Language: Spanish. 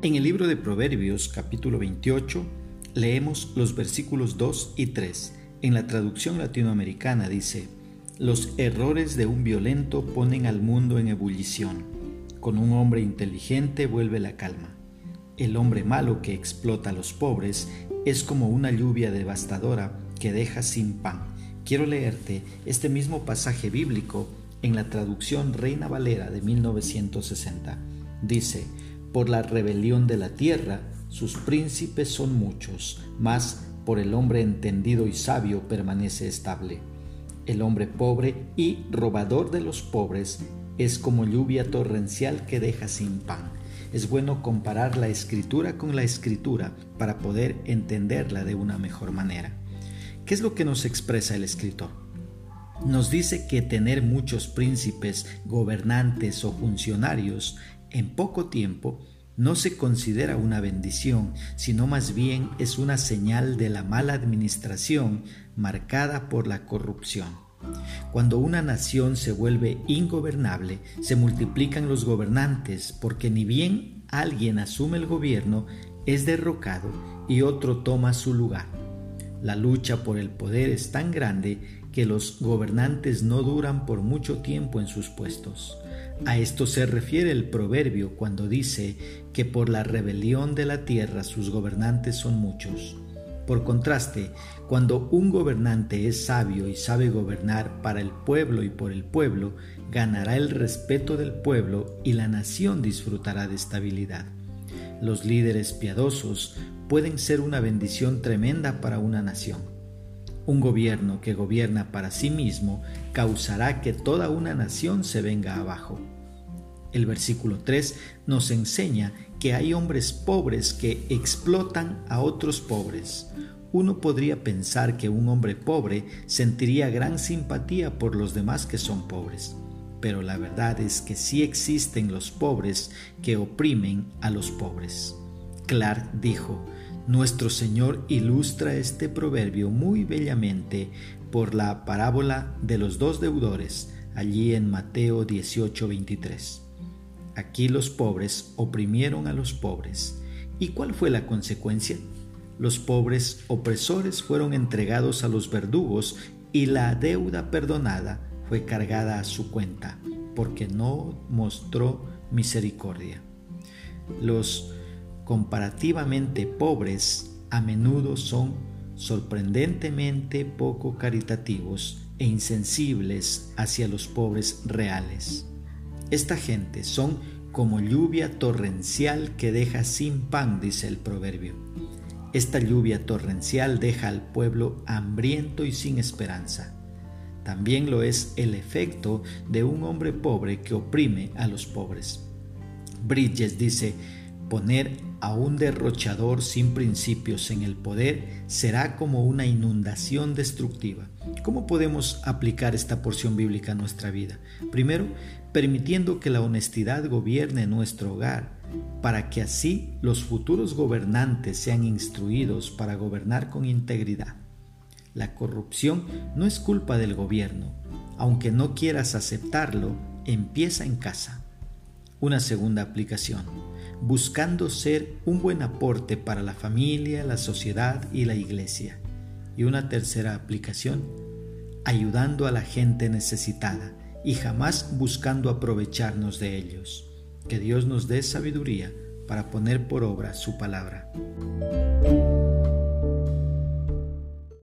En el libro de Proverbios capítulo 28 leemos los versículos 2 y 3. En la traducción latinoamericana dice, Los errores de un violento ponen al mundo en ebullición. Con un hombre inteligente vuelve la calma. El hombre malo que explota a los pobres es como una lluvia devastadora que deja sin pan. Quiero leerte este mismo pasaje bíblico en la traducción Reina Valera de 1960. Dice, por la rebelión de la tierra, sus príncipes son muchos, mas por el hombre entendido y sabio permanece estable. El hombre pobre y robador de los pobres es como lluvia torrencial que deja sin pan. Es bueno comparar la escritura con la escritura para poder entenderla de una mejor manera. ¿Qué es lo que nos expresa el escritor? Nos dice que tener muchos príncipes, gobernantes o funcionarios en poco tiempo no se considera una bendición, sino más bien es una señal de la mala administración marcada por la corrupción. Cuando una nación se vuelve ingobernable, se multiplican los gobernantes, porque ni bien alguien asume el gobierno, es derrocado y otro toma su lugar. La lucha por el poder es tan grande que los gobernantes no duran por mucho tiempo en sus puestos. A esto se refiere el proverbio cuando dice que por la rebelión de la tierra sus gobernantes son muchos. Por contraste, cuando un gobernante es sabio y sabe gobernar para el pueblo y por el pueblo, ganará el respeto del pueblo y la nación disfrutará de estabilidad. Los líderes piadosos pueden ser una bendición tremenda para una nación. Un gobierno que gobierna para sí mismo causará que toda una nación se venga abajo. El versículo 3 nos enseña que hay hombres pobres que explotan a otros pobres. Uno podría pensar que un hombre pobre sentiría gran simpatía por los demás que son pobres, pero la verdad es que sí existen los pobres que oprimen a los pobres. Clark dijo, nuestro Señor ilustra este proverbio muy bellamente por la parábola de los dos deudores, allí en Mateo 18:23. Aquí los pobres oprimieron a los pobres. ¿Y cuál fue la consecuencia? Los pobres opresores fueron entregados a los verdugos y la deuda perdonada fue cargada a su cuenta, porque no mostró misericordia. Los comparativamente pobres a menudo son sorprendentemente poco caritativos e insensibles hacia los pobres reales. Esta gente son como lluvia torrencial que deja sin pan, dice el proverbio. Esta lluvia torrencial deja al pueblo hambriento y sin esperanza. También lo es el efecto de un hombre pobre que oprime a los pobres. Bridges dice, Poner a un derrochador sin principios en el poder será como una inundación destructiva. ¿Cómo podemos aplicar esta porción bíblica a nuestra vida? Primero, permitiendo que la honestidad gobierne nuestro hogar, para que así los futuros gobernantes sean instruidos para gobernar con integridad. La corrupción no es culpa del gobierno. Aunque no quieras aceptarlo, empieza en casa. Una segunda aplicación buscando ser un buen aporte para la familia, la sociedad y la iglesia. Y una tercera aplicación, ayudando a la gente necesitada y jamás buscando aprovecharnos de ellos. Que Dios nos dé sabiduría para poner por obra su palabra.